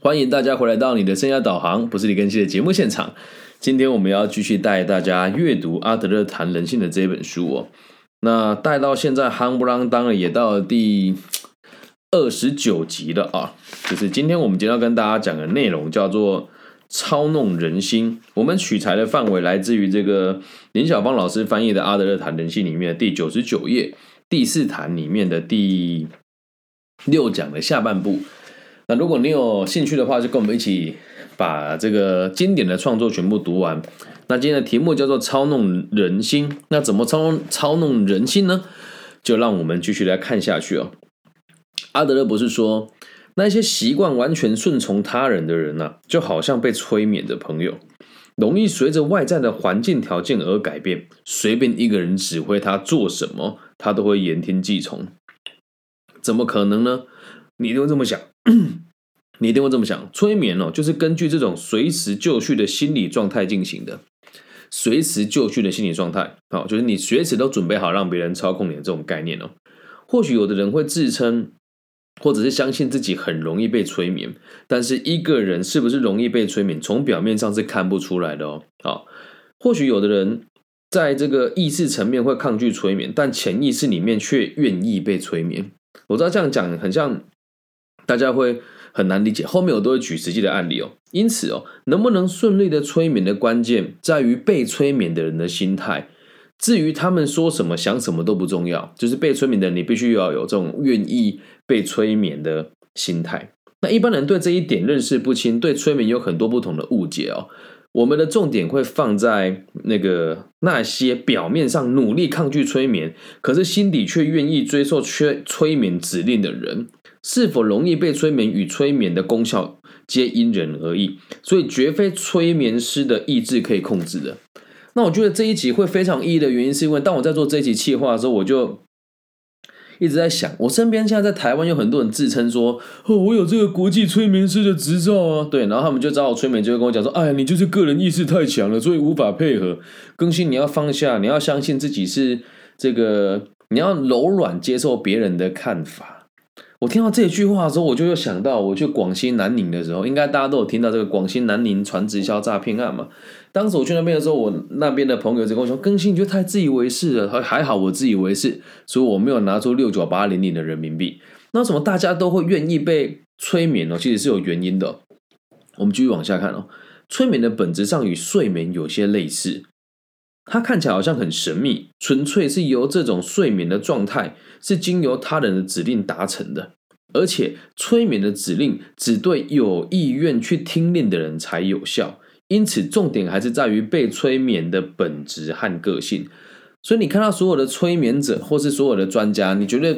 欢迎大家回来到你的生涯导航，不是李根熙的节目现场。今天我们要继续带大家阅读阿德勒谈人性的这本书哦。那带到现在夯不啷当了也到第二十九集了啊。就是今天我们今天要跟大家讲的内容叫做操弄人心。我们取材的范围来自于这个林小芳老师翻译的《阿德勒谈人性》里面的第九十九页第四谈里面的第六讲的下半部。那如果你有兴趣的话，就跟我们一起把这个经典的创作全部读完。那今天的题目叫做“操弄人心”，那怎么操操弄人心呢？就让我们继续来看下去哦。阿德勒博士说，那些习惯完全顺从他人的人呢，就好像被催眠的朋友，容易随着外在的环境条件而改变，随便一个人指挥他做什么，他都会言听计从。怎么可能呢？你一定会这么想，你一定会这么想。催眠哦，就是根据这种随时就绪的心理状态进行的。随时就绪的心理状态，好，就是你随时都准备好让别人操控你的这种概念哦。或许有的人会自称，或者是相信自己很容易被催眠，但是一个人是不是容易被催眠，从表面上是看不出来的哦。好，或许有的人在这个意识层面会抗拒催眠，但潜意识里面却愿意被催眠。我知道这样讲很像。大家会很难理解，后面我都会举实际的案例哦。因此哦，能不能顺利的催眠的关键在于被催眠的人的心态。至于他们说什么、想什么都不重要，就是被催眠的，你必须要有这种愿意被催眠的心态。那一般人对这一点认识不清，对催眠有很多不同的误解哦。我们的重点会放在那个那些表面上努力抗拒催眠，可是心底却愿意追受催催眠指令的人。是否容易被催眠与催眠的功效皆因人而异，所以绝非催眠师的意志可以控制的。那我觉得这一集会非常意义的原因，是因为当我在做这一集企划的时候，我就一直在想，我身边现在在台湾有很多人自称说，哦，我有这个国际催眠师的执照啊，对，然后他们就找我催眠，就会跟我讲说，哎，你就是个人意识太强了，所以无法配合更新，你要放下，你要相信自己是这个，你要柔软接受别人的看法。我听到这句话的时候，我就又想到我去广西南宁的时候，应该大家都有听到这个广西南宁传直销诈骗案嘛。当时我去那边的时候，我那边的朋友就跟我说：“更新，你就太自以为是了。”还还好，我自以为是，所以我没有拿出六九八零零的人民币。那什么大家都会愿意被催眠呢？其实是有原因的。我们继续往下看哦。催眠的本质上与睡眠有些类似。它看起来好像很神秘，纯粹是由这种睡眠的状态是经由他人的指令达成的，而且催眠的指令只对有意愿去听令的人才有效，因此重点还是在于被催眠的本质和个性。所以你看到所有的催眠者或是所有的专家，你觉得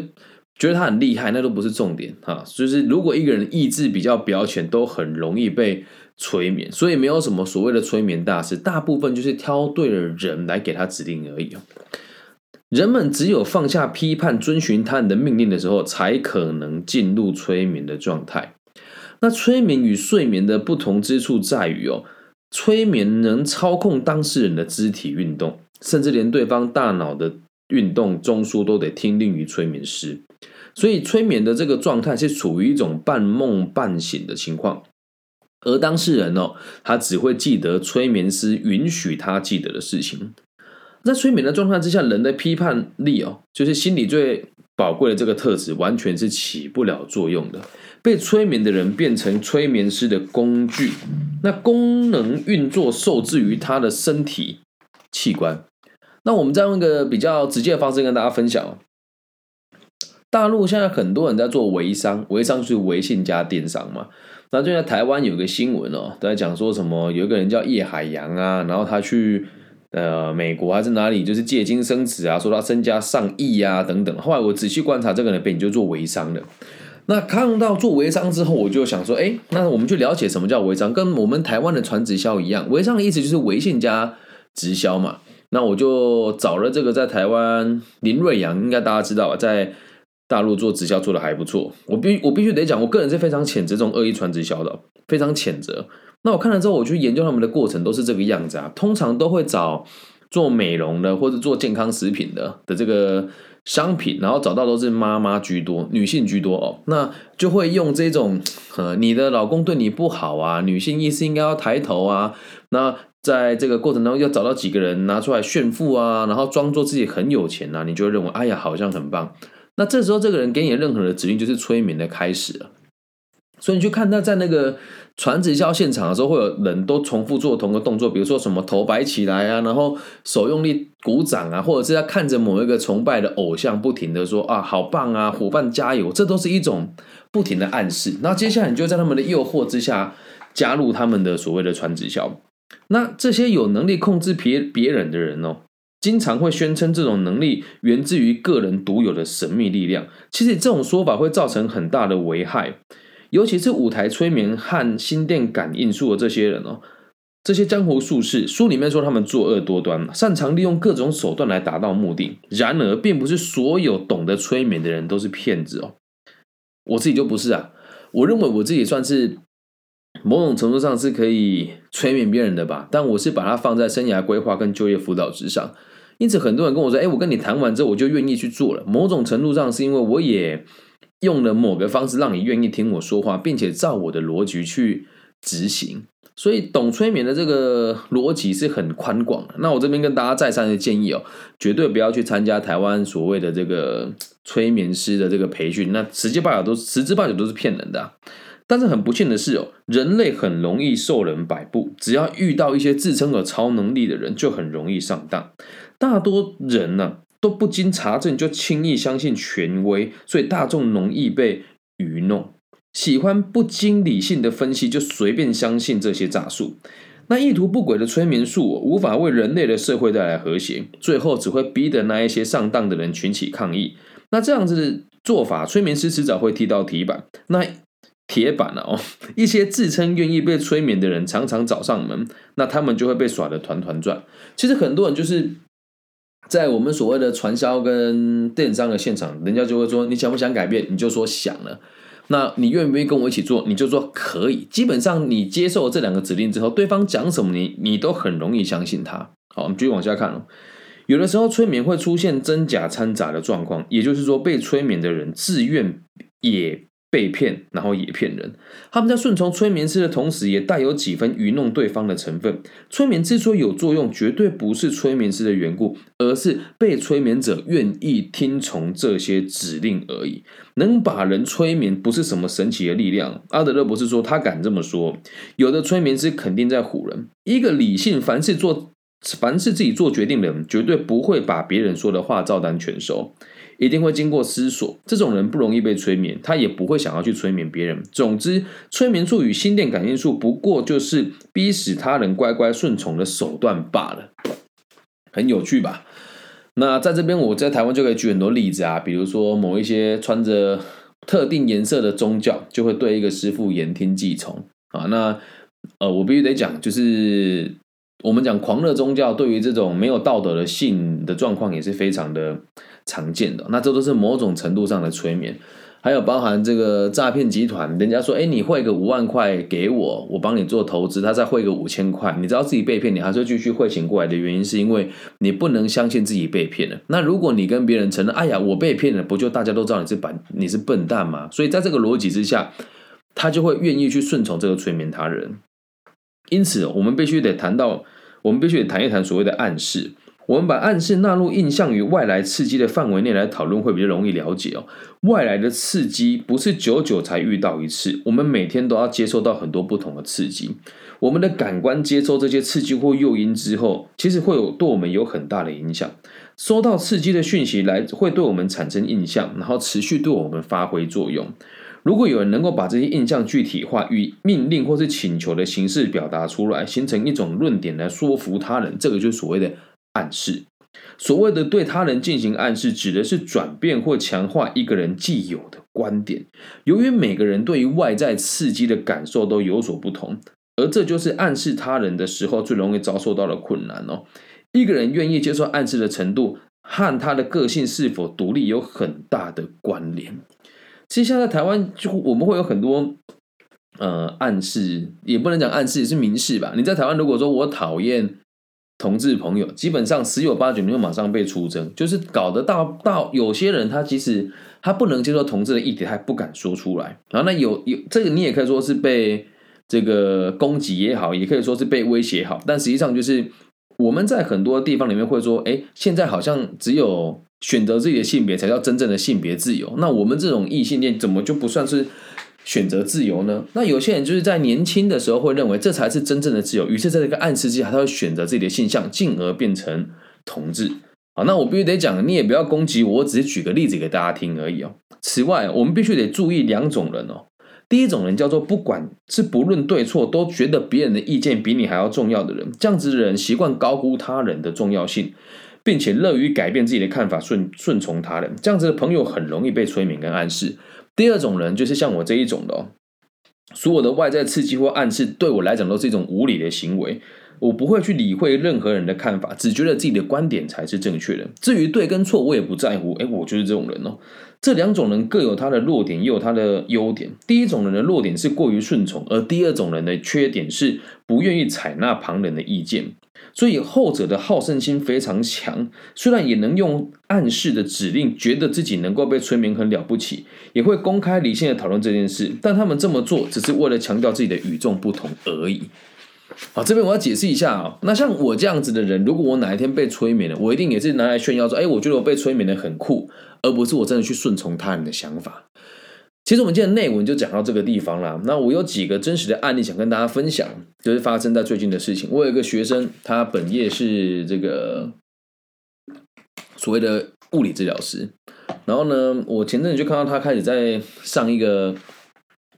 觉得他很厉害，那都不是重点哈。就是如果一个人意志比较表浅，都很容易被。催眠，所以没有什么所谓的催眠大师，大部分就是挑对了人来给他指令而已人们只有放下批判，遵循他人的命令的时候，才可能进入催眠的状态。那催眠与睡眠的不同之处在于哦，催眠能操控当事人的肢体运动，甚至连对方大脑的运动中枢都得听令于催眠师。所以催眠的这个状态是处于一种半梦半醒的情况。而当事人哦，他只会记得催眠师允许他记得的事情。在催眠的状态之下，人的批判力哦，就是心理最宝贵的这个特质，完全是起不了作用的。被催眠的人变成催眠师的工具，那功能运作受制于他的身体器官。那我们再用一个比较直接的方式跟大家分享大陆现在很多人在做微商，微商就是微信加电商嘛。那就在台湾有个新闻哦，在讲说什么有一个人叫叶海洋啊，然后他去呃美国还是哪里，就是借精生子啊，说他身家上亿啊等等。后来我仔细观察这个人背景，就做微商的。那看到做微商之后，我就想说，哎，那我们去了解什么叫微商，跟我们台湾的传直销一样，微商的意思就是微信加直销嘛。那我就找了这个在台湾林瑞阳，应该大家知道吧，在。大陆做直销做的还不错，我必我必须得讲，我个人是非常谴责这种恶意传直销的，非常谴责。那我看了之后，我去研究他们的过程都是这个样子啊，通常都会找做美容的或者做健康食品的的这个商品，然后找到都是妈妈居多，女性居多哦，那就会用这种呃，你的老公对你不好啊，女性意识应该要抬头啊，那在这个过程当中要找到几个人拿出来炫富啊，然后装作自己很有钱啊，你就会认为哎呀好像很棒，那这时候这个人给你任何的指令就是催眠的开始了。所以你去看他在那个传直销现场的时候，会有人都重复做同个动作，比如说什么头摆起来啊，然后手用力鼓掌啊，或者是他看着某一个崇拜的偶像，不停的说啊好棒啊，伙伴加油，这都是一种不停的暗示。那接下来你就在他们的诱惑之下加入他们的所谓的传直销。那这些有能力控制别别人的人哦，经常会宣称这种能力源自于个人独有的神秘力量。其实这种说法会造成很大的危害。尤其是舞台催眠和心电感应术的这些人哦，这些江湖术士，书里面说他们作恶多端，擅长利用各种手段来达到目的。然而，并不是所有懂得催眠的人都是骗子哦。我自己就不是啊，我认为我自己算是某种程度上是可以催眠别人的吧，但我是把它放在生涯规划跟就业辅导之上。因此，很多人跟我说：“哎，我跟你谈完之后，我就愿意去做了。”某种程度上是因为我也。用了某个方式让你愿意听我说话，并且照我的逻辑去执行，所以懂催眠的这个逻辑是很宽广的。那我这边跟大家再三的建议哦，绝对不要去参加台湾所谓的这个催眠师的这个培训，那十之八九都十之八九都是骗人的。但是很不幸的是哦，人类很容易受人摆布，只要遇到一些自称有超能力的人，就很容易上当。大多人呢。都不经查证就轻易相信权威，所以大众容易被愚弄。喜欢不经理性的分析就随便相信这些诈术，那意图不轨的催眠术无法为人类的社会带来和谐，最后只会逼得那一些上当的人群起抗议。那这样子的做法，催眠师迟早会踢到铁板。那铁板了哦，一些自称愿意被催眠的人常常找上门，那他们就会被耍得团团转。其实很多人就是。在我们所谓的传销跟电商的现场，人家就会说：“你想不想改变？”你就说想了。那你愿不愿意跟我一起做？你就说可以。基本上你接受这两个指令之后，对方讲什么，你你都很容易相信他。好，我们继续往下看哦。有的时候催眠会出现真假掺杂的状况，也就是说，被催眠的人自愿也。被骗，然后也骗人。他们在顺从催眠师的同时，也带有几分愚弄对方的成分。催眠之所以有作用，绝对不是催眠师的缘故，而是被催眠者愿意听从这些指令而已。能把人催眠，不是什么神奇的力量。阿德勒博士说，他敢这么说。有的催眠师肯定在唬人。一个理性、凡事做、凡事自己做决定的人，绝对不会把别人说的话照单全收。一定会经过思索，这种人不容易被催眠，他也不会想要去催眠别人。总之，催眠术与心电感应术不过就是逼使他人乖乖顺从的手段罢了，很有趣吧？那在这边，我在台湾就可以举很多例子啊，比如说某一些穿着特定颜色的宗教，就会对一个师傅言听计从啊。那呃，我必须得讲，就是我们讲狂热宗教对于这种没有道德的性的状况，也是非常的。常见的那这都是某种程度上的催眠，还有包含这个诈骗集团，人家说，哎，你汇个五万块给我，我帮你做投资，他再汇个五千块，你知道自己被骗，你还是继续汇钱过来的原因，是因为你不能相信自己被骗了。那如果你跟别人承认，哎呀，我被骗了，不就大家都知道你是笨，你是笨蛋吗？所以在这个逻辑之下，他就会愿意去顺从这个催眠他人。因此，我们必须得谈到，我们必须得谈一谈所谓的暗示。我们把暗示纳入印象与外来刺激的范围内来讨论，会比较容易了解哦。外来的刺激不是久久才遇到一次，我们每天都要接受到很多不同的刺激。我们的感官接收这些刺激或诱因之后，其实会有对我们有很大的影响。收到刺激的讯息来，会对我们产生印象，然后持续对我们发挥作用。如果有人能够把这些印象具体化，以命令或是请求的形式表达出来，形成一种论点来说服他人，这个就是所谓的。暗示，所谓的对他人进行暗示，指的是转变或强化一个人既有的观点。由于每个人对于外在刺激的感受都有所不同，而这就是暗示他人的时候最容易遭受到的困难哦。一个人愿意接受暗示的程度，和他的个性是否独立有很大的关联。其实现在台湾就我们会有很多呃暗示，也不能讲暗示，也是明示吧。你在台湾如果说我讨厌。同志朋友，基本上十有八九你会马上被出征，就是搞得到到有些人他其实他不能接受同志的议题，他不敢说出来。然后那有有这个你也可以说是被这个攻击也好，也可以说是被威胁好，但实际上就是我们在很多地方里面会说，哎，现在好像只有选择自己的性别才叫真正的性别自由。那我们这种异性恋怎么就不算是？选择自由呢？那有些人就是在年轻的时候会认为这才是真正的自由，于是在这个暗示之下，他会选择自己的性向，进而变成同志。好，那我必须得讲，你也不要攻击我，我只是举个例子给大家听而已哦。此外，我们必须得注意两种人哦。第一种人叫做不管是不论对错，都觉得别人的意见比你还要重要的人，这样子的人习惯高估他人的重要性，并且乐于改变自己的看法，顺顺从他人，这样子的朋友很容易被催眠跟暗示。第二种人就是像我这一种的，所有的外在刺激或暗示对我来讲都是一种无理的行为，我不会去理会任何人的看法，只觉得自己的观点才是正确的。至于对跟错，我也不在乎。哎，我就是这种人哦。这两种人各有他的弱点，也有他的优点。第一种人的弱点是过于顺从，而第二种人的缺点是不愿意采纳旁人的意见。所以后者的好胜心非常强，虽然也能用暗示的指令，觉得自己能够被催眠很了不起，也会公开理性的讨论这件事。但他们这么做只是为了强调自己的与众不同而已。好，这边我要解释一下啊。那像我这样子的人，如果我哪一天被催眠了，我一定也是拿来炫耀说：“哎，我觉得我被催眠的很酷。”而不是我真的去顺从他人的想法。其实我们今天内文就讲到这个地方了。那我有几个真实的案例想跟大家分享，就是发生在最近的事情。我有一个学生，他本业是这个所谓的物理治疗师。然后呢，我前阵子就看到他开始在上一个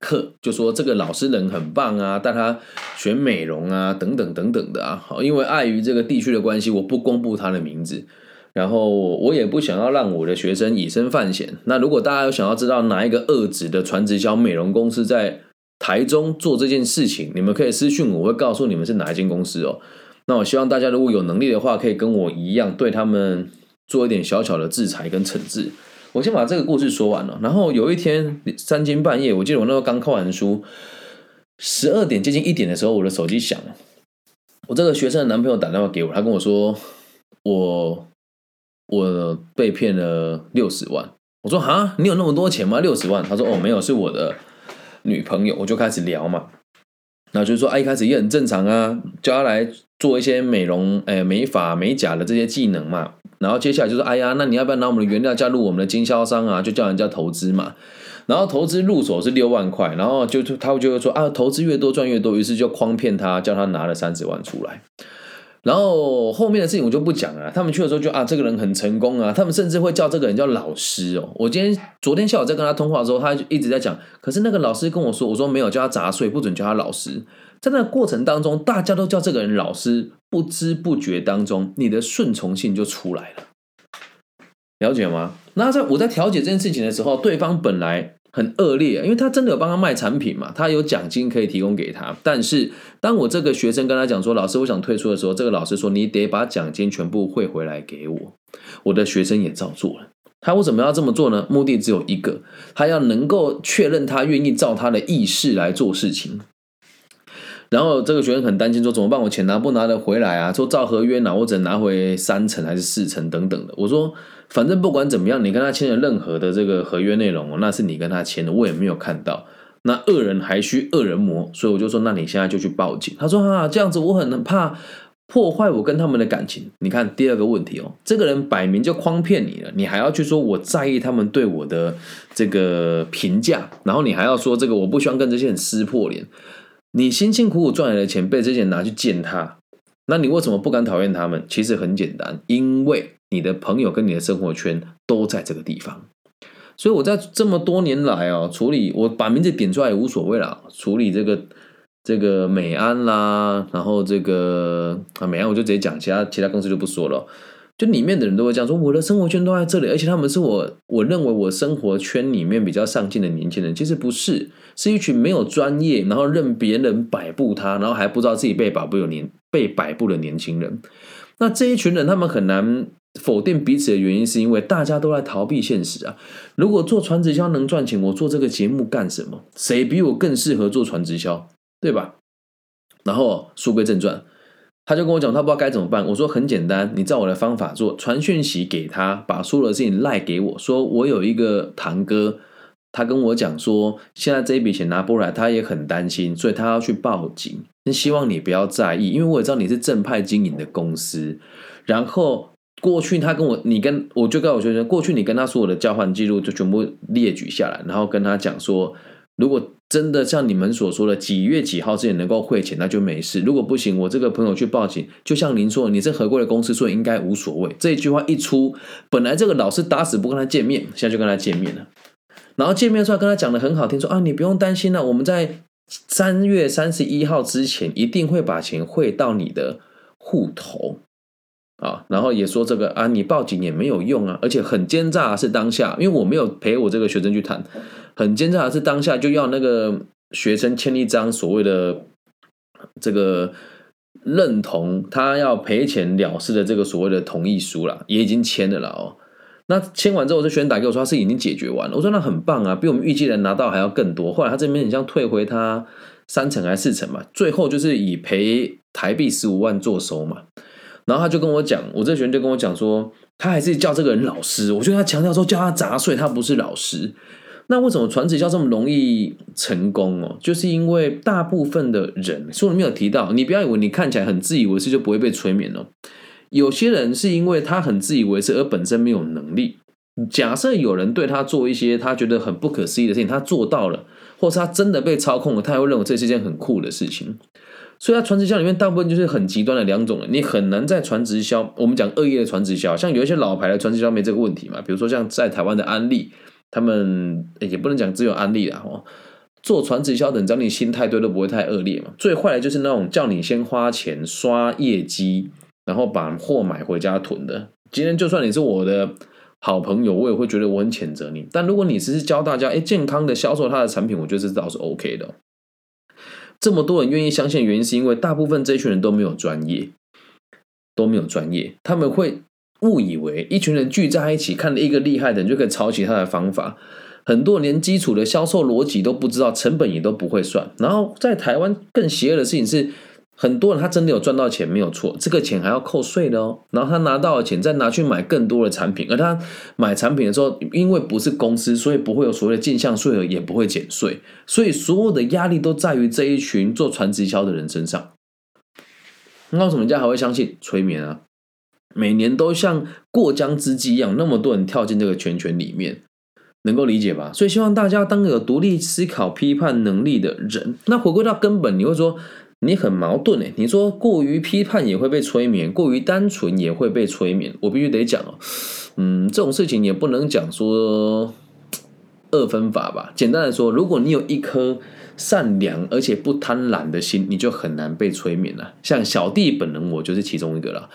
课，就说这个老师人很棒啊，带他学美容啊，等等等等的啊。好，因为碍于这个地区的关系，我不公布他的名字。然后我也不想要让我的学生以身犯险。那如果大家有想要知道哪一个二职的传直销美容公司在台中做这件事情，你们可以私讯我，我会告诉你们是哪一间公司哦。那我希望大家如果有能力的话，可以跟我一样对他们做一点小小的制裁跟惩治。我先把这个故事说完了。然后有一天三更半夜，我记得我那时候刚看完书，十二点接近一点的时候，我的手机响了。我这个学生的男朋友打电话给我，他跟我说我。我被骗了六十万，我说哈，你有那么多钱吗？六十万？他说哦，没有，是我的女朋友。我就开始聊嘛，那就是说，啊，一开始也很正常啊，叫他来做一些美容、哎美发、美甲的这些技能嘛。然后接下来就是，哎呀，那你要不要拿我们的原料加入我们的经销商啊？就叫人家投资嘛。然后投资入手是六万块，然后就他就会说啊，投资越多赚越多，于是就诓骗他，叫他拿了三十万出来。然后后面的事情我就不讲了。他们去的时候就啊，这个人很成功啊。他们甚至会叫这个人叫老师哦。我今天昨天下午在跟他通话的时候，他就一直在讲。可是那个老师跟我说，我说没有叫他杂碎，不准叫他老师。在那个过程当中，大家都叫这个人老师，不知不觉当中，你的顺从性就出来了。了解吗？那在我在调解这件事情的时候，对方本来。很恶劣，因为他真的有帮他卖产品嘛，他有奖金可以提供给他。但是当我这个学生跟他讲说：“老师，我想退出的时候”，这个老师说：“你得把奖金全部汇回来给我。”我的学生也照做了。他为什么要这么做呢？目的只有一个，他要能够确认他愿意照他的意识来做事情。然后这个学生很担心说：“怎么办？我钱拿不拿得回来啊？说照合约拿，我只能拿回三成还是四成等等的。”我说。反正不管怎么样，你跟他签了任何的这个合约内容，那是你跟他签的，我也没有看到。那恶人还需恶人磨，所以我就说，那你现在就去报警。他说啊，这样子我很怕破坏我跟他们的感情。你看第二个问题哦，这个人摆明就诓骗你了，你还要去说我在意他们对我的这个评价，然后你还要说这个我不希望跟这些人撕破脸。你辛辛苦苦赚来的钱被这些人拿去践踏，那你为什么不敢讨厌他们？其实很简单，因为。你的朋友跟你的生活圈都在这个地方，所以我在这么多年来哦，处理我把名字点出来也无所谓啦。处理这个这个美安啦，然后这个啊美安我就直接讲，其他其他公司就不说了。就里面的人都会这样说，我的生活圈都在这里，而且他们是我我认为我生活圈里面比较上进的年轻人，其实不是，是一群没有专业，然后任别人摆布他，然后还不知道自己被摆布有年被摆布的年轻人。那这一群人，他们很难。否定彼此的原因，是因为大家都在逃避现实啊！如果做传直销能赚钱，我做这个节目干什么？谁比我更适合做传直销，对吧？然后书归正传，他就跟我讲，他不知道该怎么办。我说很简单，你照我的方法做，传讯息给他，把所有的事情赖给我，说我有一个堂哥，他跟我讲说，现在这一笔钱拿不来，他也很担心，所以他要去报警。希望你不要在意，因为我也知道你是正派经营的公司。然后过去他跟我，你跟我就跟我学生，过去你跟他所有的交换记录就全部列举下来，然后跟他讲说。如果真的像你们所说的几月几号之前能够汇钱，那就没事。如果不行，我这个朋友去报警，就像您说，你是合规的公司，所以应该无所谓。这一句话一出，本来这个老师打死不跟他见面，现在就跟他见面了。然后见面出来跟他讲的很好听，说啊，你不用担心了，我们在三月三十一号之前一定会把钱汇到你的户头。啊，然后也说这个啊，你报警也没有用啊，而且很奸诈是当下，因为我没有陪我这个学生去谈，很奸诈是当下就要那个学生签一张所谓的这个认同他要赔钱了事的这个所谓的同意书了，也已经签了了哦。那签完之后，这学生打给我说他是已经解决完了，我说那很棒啊，比我们预计的拿到还要更多。后来他这边很像退回他三成还是四成嘛，最后就是以赔台币十五万做收嘛。然后他就跟我讲，我这学员就跟我讲说，他还是叫这个人老师。我觉得他强调说叫他杂碎，他不是老师。那为什么传直销这么容易成功哦？就是因为大部分的人，书里面有提到，你不要以为你看起来很自以为是就不会被催眠哦。有些人是因为他很自以为是，而本身没有能力。假设有人对他做一些他觉得很不可思议的事情，他做到了，或是他真的被操控了，他也会认为这是一件很酷的事情。所以，在传直销里面，大部分就是很极端的两种了。你很难在传直销，我们讲恶意的传直销，像有一些老牌的传直销没这个问题嘛。比如说像在台湾的安利，他们也不能讲只有安利啦，哦，做传直销的，只要你心态对，都不会太恶劣嘛。最坏的就是那种叫你先花钱刷业绩，然后把货买回家囤的。今天就算你是我的好朋友，我也会觉得我很谴责你。但如果你只是教大家，哎，健康的销售他的产品，我觉得这倒是 OK 的。这么多人愿意相信的原因，是因为大部分这一群人都没有专业，都没有专业，他们会误以为一群人聚在一起，看了一个厉害的人就可以抄袭他的方法。很多连基础的销售逻辑都不知道，成本也都不会算。然后在台湾更邪恶的事情是。很多人他真的有赚到钱，没有错，这个钱还要扣税的哦。然后他拿到的钱再拿去买更多的产品，而他买产品的时候，因为不是公司，所以不会有所谓的进项税额，也不会减税，所以所有的压力都在于这一群做传直销的人身上。那为什么人家还会相信催眠啊？每年都像过江之鲫一样，那么多人跳进这个圈圈里面，能够理解吧？所以希望大家当有独立思考、批判能力的人。那回归到根本，你会说。你很矛盾诶，你说过于批判也会被催眠，过于单纯也会被催眠。我必须得讲哦，嗯，这种事情也不能讲说二分法吧。简单的说，如果你有一颗善良而且不贪婪的心，你就很难被催眠了。像小弟本人，我就是其中一个了。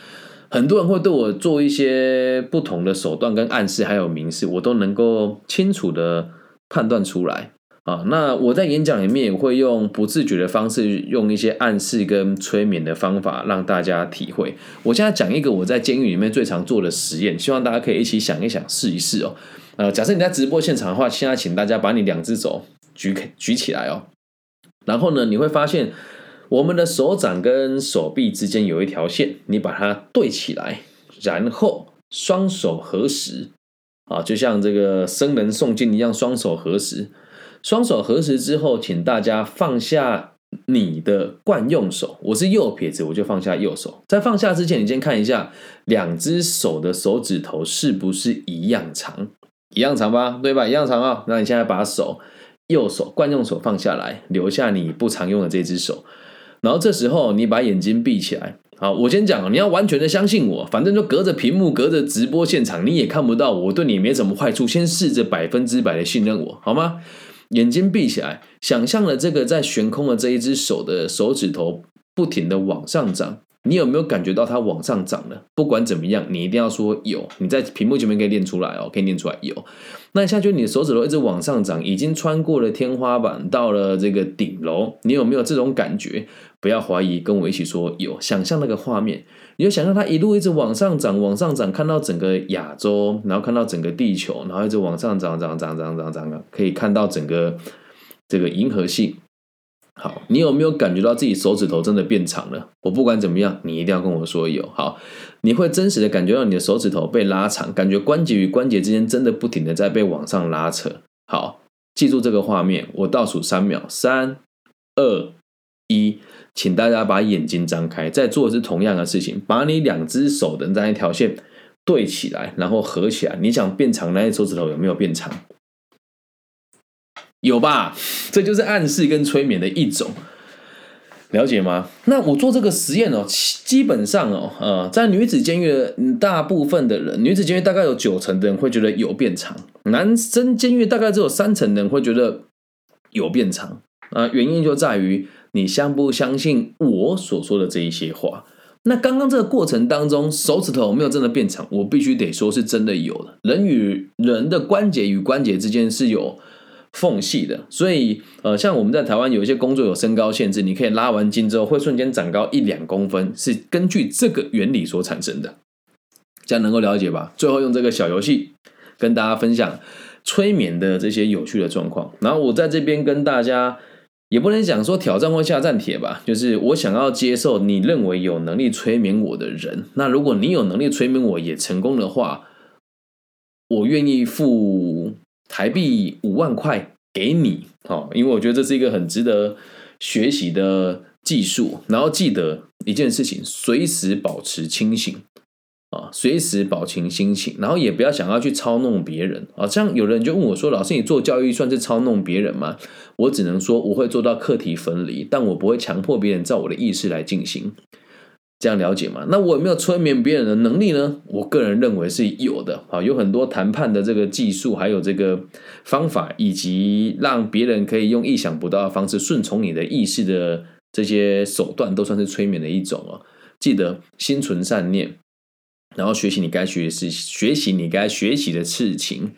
很多人会对我做一些不同的手段跟暗示，还有明示，我都能够清楚的判断出来。啊，那我在演讲里面也会用不自觉的方式，用一些暗示跟催眠的方法让大家体会。我现在讲一个我在监狱里面最常做的实验，希望大家可以一起想一想，试一试哦。呃，假设你在直播现场的话，现在请大家把你两只手举举起来哦。然后呢，你会发现我们的手掌跟手臂之间有一条线，你把它对起来，然后双手合十，啊，就像这个僧人诵经一样，双手合十。双手合十之后，请大家放下你的惯用手。我是右撇子，我就放下右手。在放下之前，你先看一下两只手的手指头是不是一样长，一样长吧？对吧？一样长啊。那你现在把手右手惯用手放下来，留下你不常用的这只手。然后这时候你把眼睛闭起来。好，我先讲，你要完全的相信我，反正就隔着屏幕，隔着直播现场，你也看不到我，对你没什么坏处。先试着百分之百的信任我，好吗？眼睛闭起来，想象了这个在悬空的这一只手的手指头不停的往上涨，你有没有感觉到它往上涨了？不管怎么样，你一定要说有。你在屏幕前面可以念出来哦，可以念出来有。那下去你的手指头一直往上涨，已经穿过了天花板，到了这个顶楼，你有没有这种感觉？不要怀疑，跟我一起说有。想象那个画面。你就想象它一路一直往上涨，往上涨，看到整个亚洲，然后看到整个地球，然后一直往上涨，涨，涨，涨，涨，涨，可以看到整个这个银河系。好，你有没有感觉到自己手指头真的变长了？我不管怎么样，你一定要跟我说有。好，你会真实的感觉到你的手指头被拉长，感觉关节与关节之间真的不停的在被往上拉扯。好，记住这个画面，我倒数三秒，三、二、一，请大家把眼睛张开，再做的是同样的事情，把你两只手的那一条线对起来，然后合起来。你想变长那些手指头有没有变长？有吧？这就是暗示跟催眠的一种，了解吗？那我做这个实验哦，基本上哦，呃，在女子监狱的大部分的人，女子监狱大概有九成的人会觉得有变长，男生监狱大概只有三成的人会觉得有变长啊。原因就在于你相不相信我所说的这一些话。那刚刚这个过程当中，手指头没有真的变长，我必须得说是真的有了。人与人的关节与关节之间是有。缝隙的，所以呃，像我们在台湾有一些工作有身高限制，你可以拉完筋之后会瞬间长高一两公分，是根据这个原理所产生的，这样能够了解吧？最后用这个小游戏跟大家分享催眠的这些有趣的状况，然后我在这边跟大家也不能讲说挑战或下战帖吧，就是我想要接受你认为有能力催眠我的人，那如果你有能力催眠我也成功的话，我愿意付。台币五万块给你，哦，因为我觉得这是一个很值得学习的技术。然后记得一件事情，随时保持清醒啊，随时保持心情，然后也不要想要去操弄别人啊。像有人就问我说：“老师，你做教育算是操弄别人吗？”我只能说我会做到课题分离，但我不会强迫别人照我的意识来进行。这样了解吗？那我有没有催眠别人的能力呢？我个人认为是有的。好，有很多谈判的这个技术，还有这个方法，以及让别人可以用意想不到的方式顺从你的意识的这些手段，都算是催眠的一种哦。记得心存善念，然后学习你该学习，学习你该学习的事情，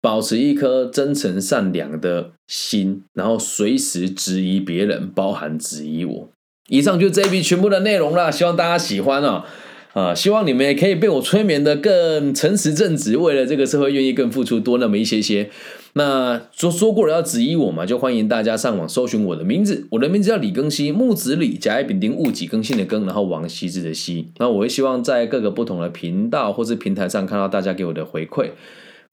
保持一颗真诚善良的心，然后随时质疑别人，包含质疑我。以上就是这一批全部的内容了，希望大家喜欢哦。啊，希望你们也可以被我催眠的更诚实正直，为了这个社会愿意更付出多那么一些些。那说说过了要质疑我嘛，就欢迎大家上网搜寻我的名字，我的名字叫李更新，木子李，甲乙丙丁戊己更新的更，然后王羲之的羲。那我会希望在各个不同的频道或是平台上看到大家给我的回馈。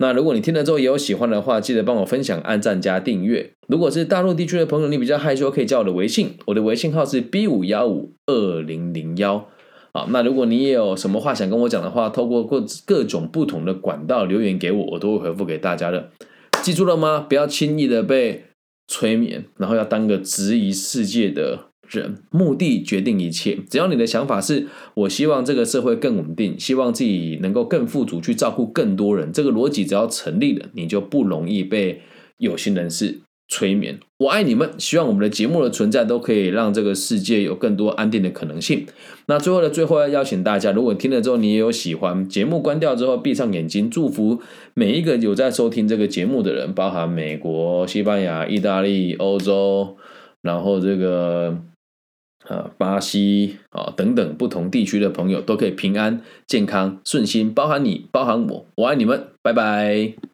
那如果你听了之后也有喜欢的话，记得帮我分享、按赞加订阅。如果是大陆地区的朋友，你比较害羞，可以加我的微信，我的微信号是 B 五幺五二零零幺。好，那如果你也有什么话想跟我讲的话，透过各各种不同的管道留言给我，我都会回复给大家的。记住了吗？不要轻易的被催眠，然后要当个质疑世界的。人目的决定一切，只要你的想法是我希望这个社会更稳定，希望自己能够更富足，去照顾更多人，这个逻辑只要成立了，你就不容易被有心人士催眠。我爱你们，希望我们的节目的存在都可以让这个世界有更多安定的可能性。那最后的最后要邀请大家，如果听了之后你也有喜欢节目，关掉之后闭上眼睛，祝福每一个有在收听这个节目的人，包含美国、西班牙、意大利、欧洲，然后这个。啊，巴西啊，等等不同地区的朋友都可以平安、健康、顺心，包含你，包含我，我爱你们，拜拜。